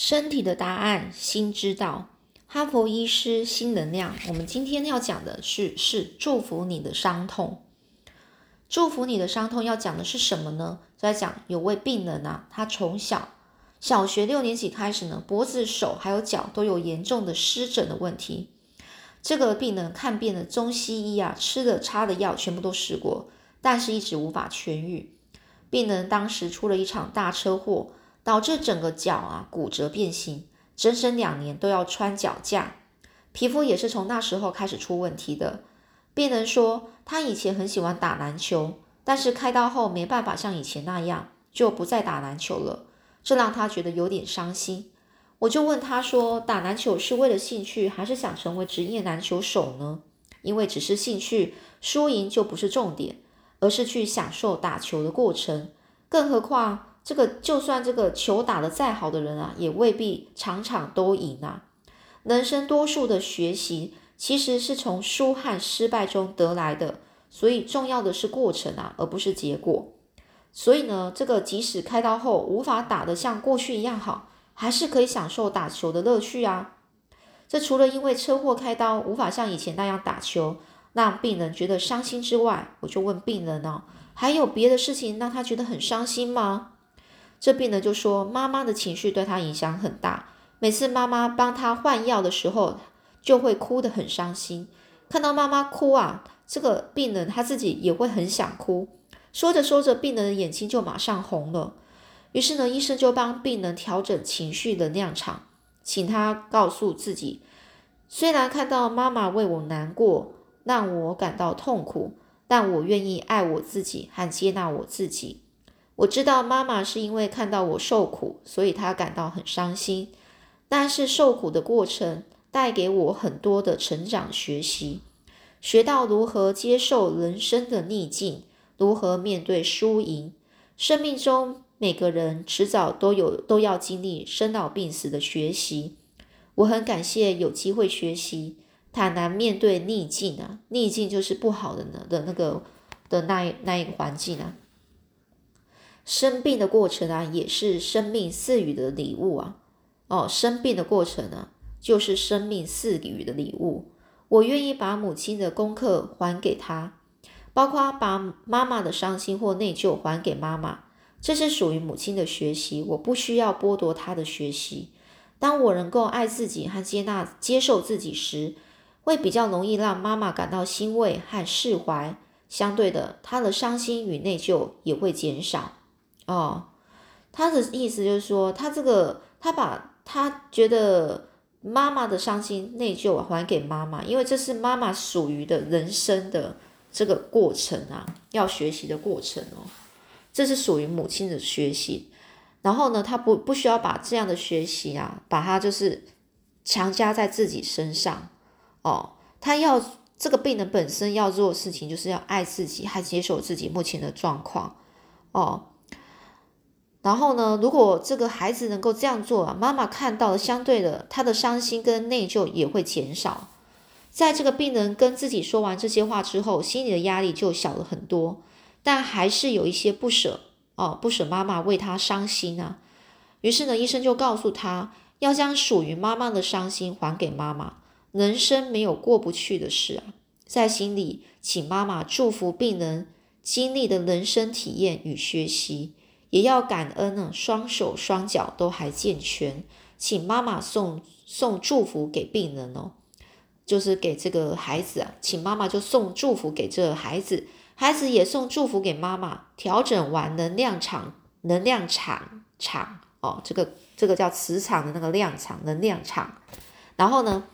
身体的答案，心知道。哈佛医师新能量。我们今天要讲的是，是祝福你的伤痛。祝福你的伤痛要讲的是什么呢？在讲有位病人啊，他从小小学六年级开始呢，脖子、手还有脚都有严重的湿疹的问题。这个病人看遍了中西医啊，吃的擦的药全部都试过，但是一直无法痊愈。病人当时出了一场大车祸。导致整个脚啊骨折变形，整整两年都要穿脚架，皮肤也是从那时候开始出问题的。病人说，他以前很喜欢打篮球，但是开刀后没办法像以前那样，就不再打篮球了，这让他觉得有点伤心。我就问他说，打篮球是为了兴趣，还是想成为职业篮球手呢？因为只是兴趣，输赢就不是重点，而是去享受打球的过程，更何况。这个就算这个球打得再好的人啊，也未必场场都赢啊。人生多数的学习其实是从输和失败中得来的，所以重要的是过程啊，而不是结果。所以呢，这个即使开刀后无法打得像过去一样好，还是可以享受打球的乐趣啊。这除了因为车祸开刀无法像以前那样打球，让病人觉得伤心之外，我就问病人呢，还有别的事情让他觉得很伤心吗？这病人就说：“妈妈的情绪对他影响很大，每次妈妈帮他换药的时候，就会哭得很伤心。看到妈妈哭啊，这个病人他自己也会很想哭。说着说着，病人的眼睛就马上红了。于是呢，医生就帮病人调整情绪能量场，请他告诉自己：虽然看到妈妈为我难过，让我感到痛苦，但我愿意爱我自己和接纳我自己。”我知道妈妈是因为看到我受苦，所以她感到很伤心。但是受苦的过程带给我很多的成长学习，学到如何接受人生的逆境，如何面对输赢。生命中每个人迟早都有都要经历生老病死的学习。我很感谢有机会学习，坦然面对逆境啊，逆境就是不好的呢的那个的那那一个环境啊。生病的过程啊，也是生命赐予的礼物啊！哦，生病的过程呢，就是生命赐予的礼物。我愿意把母亲的功课还给她，包括把妈妈的伤心或内疚还给妈妈，这是属于母亲的学习。我不需要剥夺她的学习。当我能够爱自己和接纳、接受自己时，会比较容易让妈妈感到欣慰和释怀。相对的，她的伤心与内疚也会减少。哦，他的意思就是说，他这个他把他觉得妈妈的伤心内疚还给妈妈，因为这是妈妈属于的人生的这个过程啊，要学习的过程哦，这是属于母亲的学习。然后呢，他不不需要把这样的学习啊，把它就是强加在自己身上哦，他要这个病人本身要做的事情，就是要爱自己，还接受自己目前的状况哦。然后呢，如果这个孩子能够这样做啊，妈妈看到了，相对的，他的伤心跟内疚也会减少。在这个病人跟自己说完这些话之后，心里的压力就小了很多，但还是有一些不舍哦，不舍妈妈为他伤心啊。于是呢，医生就告诉他，要将属于妈妈的伤心还给妈妈。人生没有过不去的事啊，在心里，请妈妈祝福病人经历的人生体验与学习。也要感恩呢，双手双脚都还健全，请妈妈送送祝福给病人哦，就是给这个孩子啊，请妈妈就送祝福给这个孩子，孩子也送祝福给妈妈。调整完能量场，能量场场哦，这个这个叫磁场的那个量场，能量场。然后呢，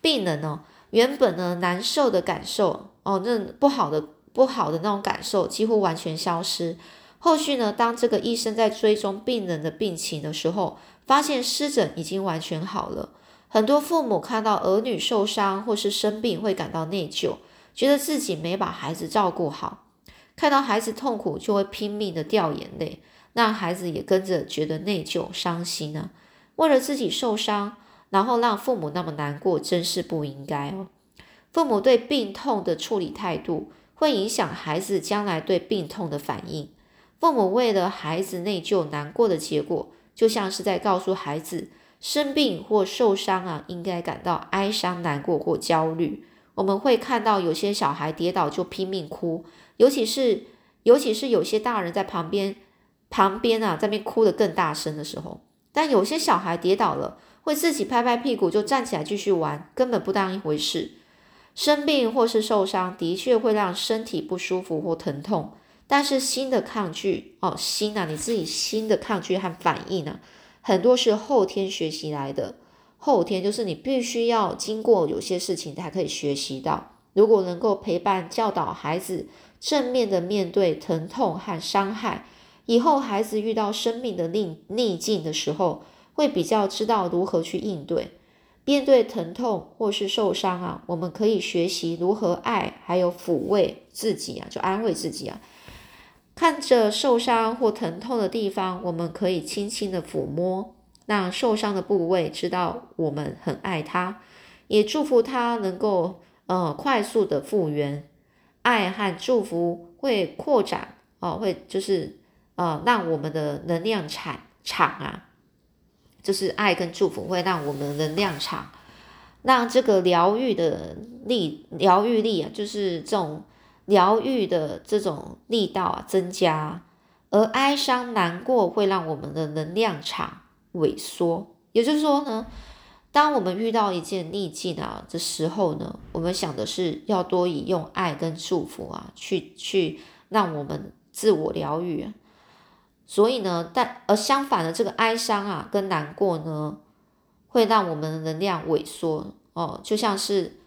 病人呢，原本呢难受的感受哦，那不好的不好的那种感受几乎完全消失。后续呢？当这个医生在追踪病人的病情的时候，发现湿疹已经完全好了。很多父母看到儿女受伤或是生病，会感到内疚，觉得自己没把孩子照顾好。看到孩子痛苦，就会拼命的掉眼泪，让孩子也跟着觉得内疚、伤心呢。为了自己受伤，然后让父母那么难过，真是不应该哦。父母对病痛的处理态度，会影响孩子将来对病痛的反应。父母为了孩子内疚难过的结果，就像是在告诉孩子，生病或受伤啊，应该感到哀伤、难过或焦虑。我们会看到有些小孩跌倒就拼命哭，尤其是尤其是有些大人在旁边旁边啊，在那边哭得更大声的时候。但有些小孩跌倒了，会自己拍拍屁股就站起来继续玩，根本不当一回事。生病或是受伤，的确会让身体不舒服或疼痛，但是新的抗拒哦，心啊，你自己新的抗拒和反应呢？很多是后天学习来的，后天就是你必须要经过有些事情才可以学习到。如果能够陪伴教导孩子正面的面对疼痛和伤害，以后孩子遇到生命的逆逆境的时候，会比较知道如何去应对。面对疼痛或是受伤啊，我们可以学习如何爱，还有抚慰自己啊，就安慰自己啊。看着受伤或疼痛的地方，我们可以轻轻的抚摸，让受伤的部位知道我们很爱他，也祝福他能够呃快速的复原。爱和祝福会扩展哦，会就是呃让我们的能量场场啊，就是爱跟祝福会让我们能量场，让这个疗愈的力疗愈力啊，就是这种。疗愈的这种力道啊增加，而哀伤难过会让我们的能量场萎缩。也就是说呢，当我们遇到一件逆境啊的时候呢，我们想的是要多以用爱跟祝福啊去去让我们自我疗愈。所以呢，但而相反的这个哀伤啊跟难过呢，会让我们的能量萎缩哦，就像是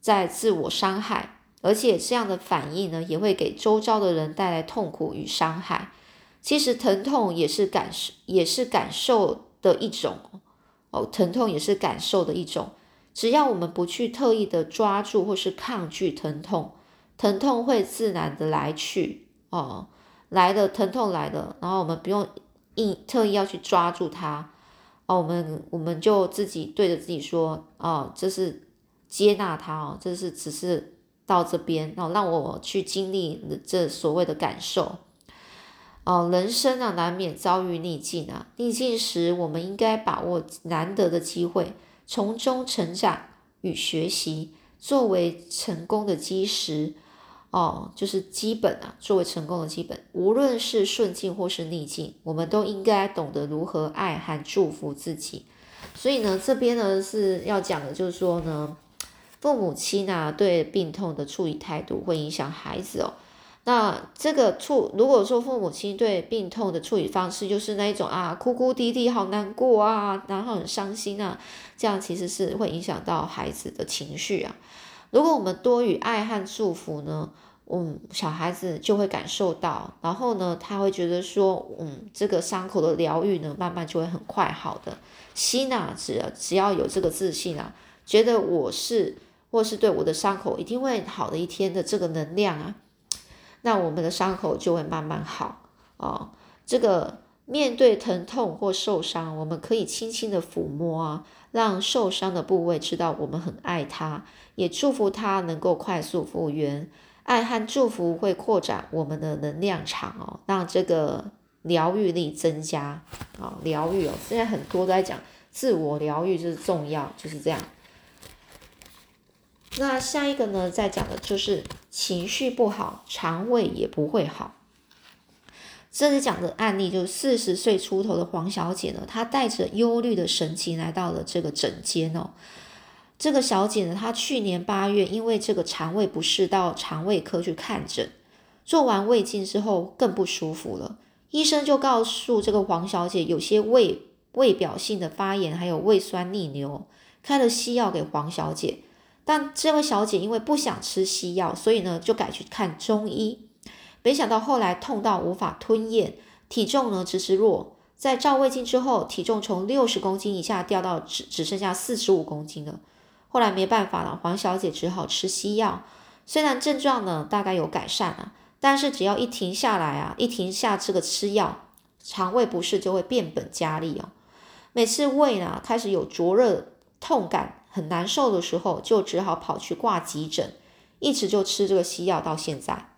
在自我伤害。而且这样的反应呢，也会给周遭的人带来痛苦与伤害。其实疼痛也是感受，也是感受的一种哦。疼痛也是感受的一种。只要我们不去特意的抓住或是抗拒疼痛，疼痛会自然的来去哦。来的疼痛来了，然后我们不用硬特意要去抓住它哦。我们我们就自己对着自己说哦，这是接纳它哦，这是只是。到这边，然后让我去经历这所谓的感受。哦，人生啊，难免遭遇逆境啊。逆境时，我们应该把握难得的机会，从中成长与学习，作为成功的基石。哦，就是基本啊，作为成功的基本。无论是顺境或是逆境，我们都应该懂得如何爱和祝福自己。所以呢，这边呢是要讲的，就是说呢。父母亲呢，对病痛的处理态度会影响孩子哦。那这个处，如果说父母亲对病痛的处理方式就是那一种啊，哭哭啼啼，好难过啊，然后很伤心啊，这样其实是会影响到孩子的情绪啊。如果我们多与爱和祝福呢，嗯，小孩子就会感受到，然后呢，他会觉得说，嗯，这个伤口的疗愈呢，慢慢就会很快好的。心啊，只只要有这个自信啊，觉得我是。或是对我的伤口一定会好的一天的这个能量啊，那我们的伤口就会慢慢好哦。这个面对疼痛或受伤，我们可以轻轻的抚摸啊，让受伤的部位知道我们很爱他，也祝福他能够快速复原。爱和祝福会扩展我们的能量场哦，让这个疗愈力增加啊。疗愈哦，现在很多都在讲自我疗愈就是重要，就是这样。那下一个呢，再讲的就是情绪不好，肠胃也不会好。这里讲的案例就是四十岁出头的黄小姐呢，她带着忧虑的神情来到了这个诊间哦。这个小姐呢，她去年八月因为这个肠胃不适到肠胃科去看诊，做完胃镜之后更不舒服了，医生就告诉这个黄小姐有些胃胃表性的发炎，还有胃酸逆流，开了西药给黄小姐。但这位小姐因为不想吃西药，所以呢就改去看中医。没想到后来痛到无法吞咽，体重呢直直落。在照胃镜之后，体重从六十公斤以下掉到只只剩下四十五公斤了。后来没办法了，黄小姐只好吃西药。虽然症状呢大概有改善了，但是只要一停下来啊，一停下这个吃药，肠胃不适就会变本加厉哦。每次胃呢开始有灼热痛感。很难受的时候，就只好跑去挂急诊，一直就吃这个西药到现在。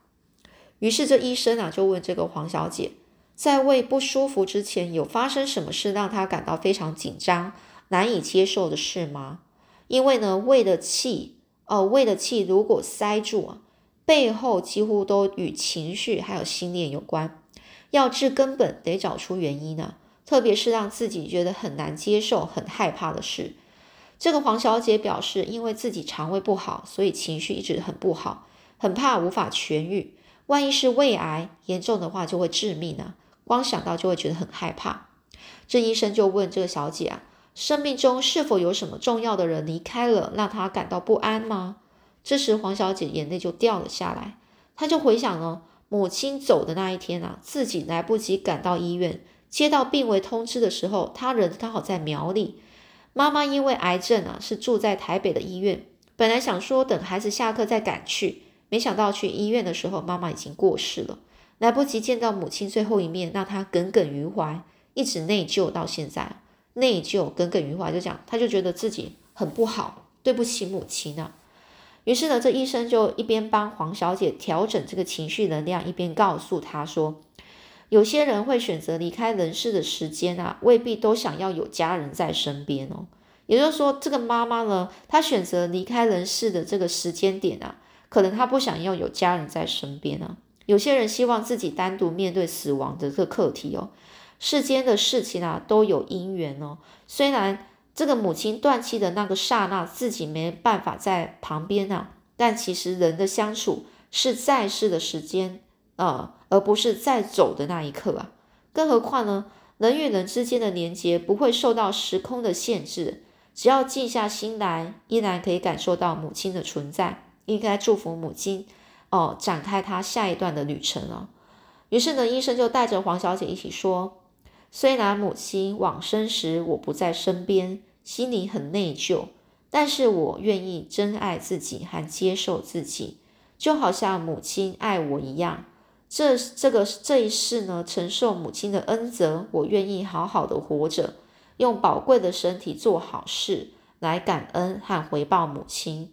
于是这医生啊就问这个黄小姐，在胃不舒服之前有发生什么事让她感到非常紧张，难以接受的事吗？因为呢，胃的气，呃，胃的气如果塞住啊，背后几乎都与情绪还有心念有关。要治根本，得找出原因呢。特别是让自己觉得很难接受、很害怕的事。这个黄小姐表示，因为自己肠胃不好，所以情绪一直很不好，很怕无法痊愈。万一是胃癌严重的话，就会致命啊！光想到就会觉得很害怕。这医生就问这个小姐啊。生命中是否有什么重要的人离开了，让她感到不安吗？这时黄小姐眼泪就掉了下来。她就回想了母亲走的那一天啊，自己来不及赶到医院，接到病危通知的时候，她人刚好在苗栗。妈妈因为癌症啊，是住在台北的医院。本来想说等孩子下课再赶去，没想到去医院的时候，妈妈已经过世了，来不及见到母亲最后一面，让她耿耿于怀，一直内疚到现在。内疚耿耿于怀，就讲他就觉得自己很不好，对不起母亲呢。于是呢，这医生就一边帮黄小姐调整这个情绪能量，一边告诉她说，有些人会选择离开人世的时间啊，未必都想要有家人在身边哦。也就是说，这个妈妈呢，她选择离开人世的这个时间点啊，可能她不想要有家人在身边啊。有些人希望自己单独面对死亡的这个课题哦。世间的事情啊，都有因缘哦。虽然这个母亲断气的那个刹那，自己没办法在旁边啊，但其实人的相处是在世的时间啊，而不是在走的那一刻啊。更何况呢，人与人之间的连接不会受到时空的限制，只要静下心来，依然可以感受到母亲的存在。应该祝福母亲哦，展开她下一段的旅程了。于是呢，医生就带着黄小姐一起说。虽然母亲往生时我不在身边，心里很内疚，但是我愿意真爱自己和接受自己，就好像母亲爱我一样。这这个这一世呢，承受母亲的恩泽，我愿意好好的活着，用宝贵的身体做好事，来感恩和回报母亲。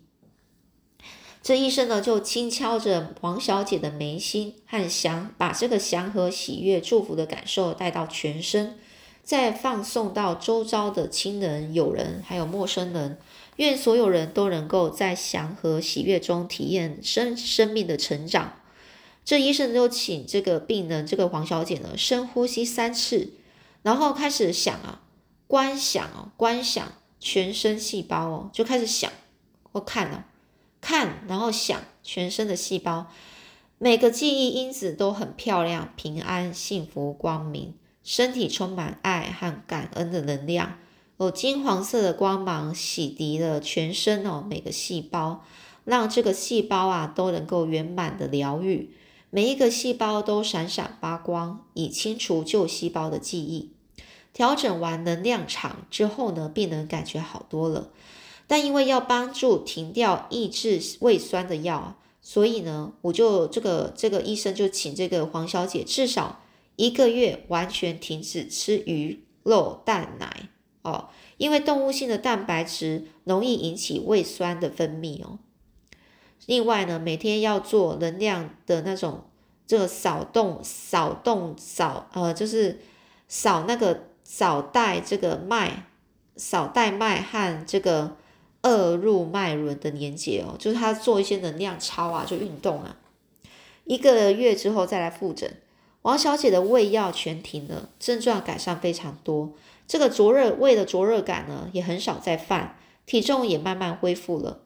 这医生呢，就轻敲着黄小姐的眉心，和祥把这个祥和、喜悦、祝福的感受带到全身，再放送到周遭的亲人、友人，还有陌生人。愿所有人都能够在祥和、喜悦中体验生生命的成长。这医生就请这个病人，这个黄小姐呢，深呼吸三次，然后开始想啊，观想哦，观想全身细胞哦，就开始想或看了。看，然后想全身的细胞，每个记忆因子都很漂亮，平安、幸福、光明，身体充满爱和感恩的能量。哦金黄色的光芒洗涤了全身哦，每个细胞，让这个细胞啊都能够圆满的疗愈，每一个细胞都闪闪发光，以清除旧细胞的记忆。调整完能量场之后呢，病人感觉好多了。但因为要帮助停掉抑制胃酸的药，所以呢，我就这个这个医生就请这个黄小姐至少一个月完全停止吃鱼肉蛋奶哦，因为动物性的蛋白质容易引起胃酸的分泌哦。另外呢，每天要做能量的那种这个扫动扫动扫呃，就是扫那个扫带这个脉扫带脉和这个。二入脉轮的连接哦，就是他做一些能量操啊，就运动啊，一个月之后再来复诊。王小姐的胃药全停了，症状改善非常多。这个灼热胃的灼热感呢，也很少再犯，体重也慢慢恢复了。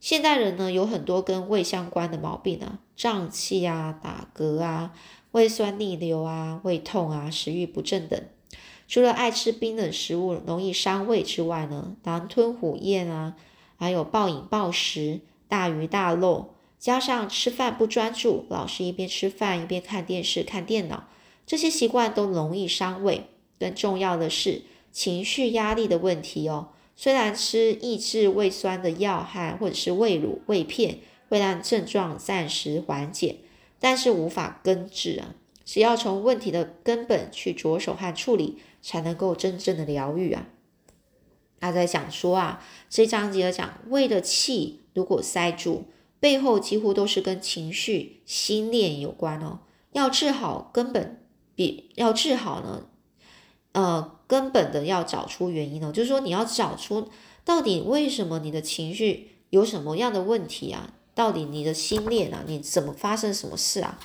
现代人呢，有很多跟胃相关的毛病啊，胀气啊、打嗝啊、胃酸逆流啊、胃痛啊、食欲不振等。除了爱吃冰冷食物容易伤胃之外呢，狼吞虎咽啊，还有暴饮暴食、大鱼大肉，加上吃饭不专注，老是一边吃饭一边看电视、看电脑，这些习惯都容易伤胃。更重要的是情绪压力的问题哦。虽然吃抑制胃酸的药和或者是胃乳、胃片会让症状暂时缓解，但是无法根治啊。只要从问题的根本去着手和处理。才能够真正的疗愈啊！他在讲说啊，这章节讲胃的气如果塞住，背后几乎都是跟情绪、心念有关哦。要治好根本，比要治好呢，呃，根本的要找出原因哦，就是说你要找出到底为什么你的情绪有什么样的问题啊？到底你的心念啊，你怎么发生什么事啊？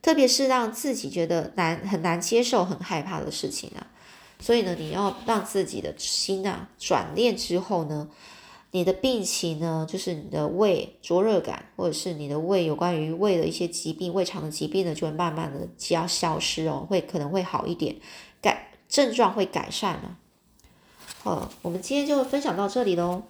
特别是让自己觉得难很难接受、很害怕的事情啊，所以呢，你要让自己的心啊转念之后呢，你的病情呢，就是你的胃灼热感，或者是你的胃有关于胃的一些疾病、胃肠的疾病呢，就会慢慢的要消失哦，会可能会好一点，改症状会改善了。好，我们今天就分享到这里喽。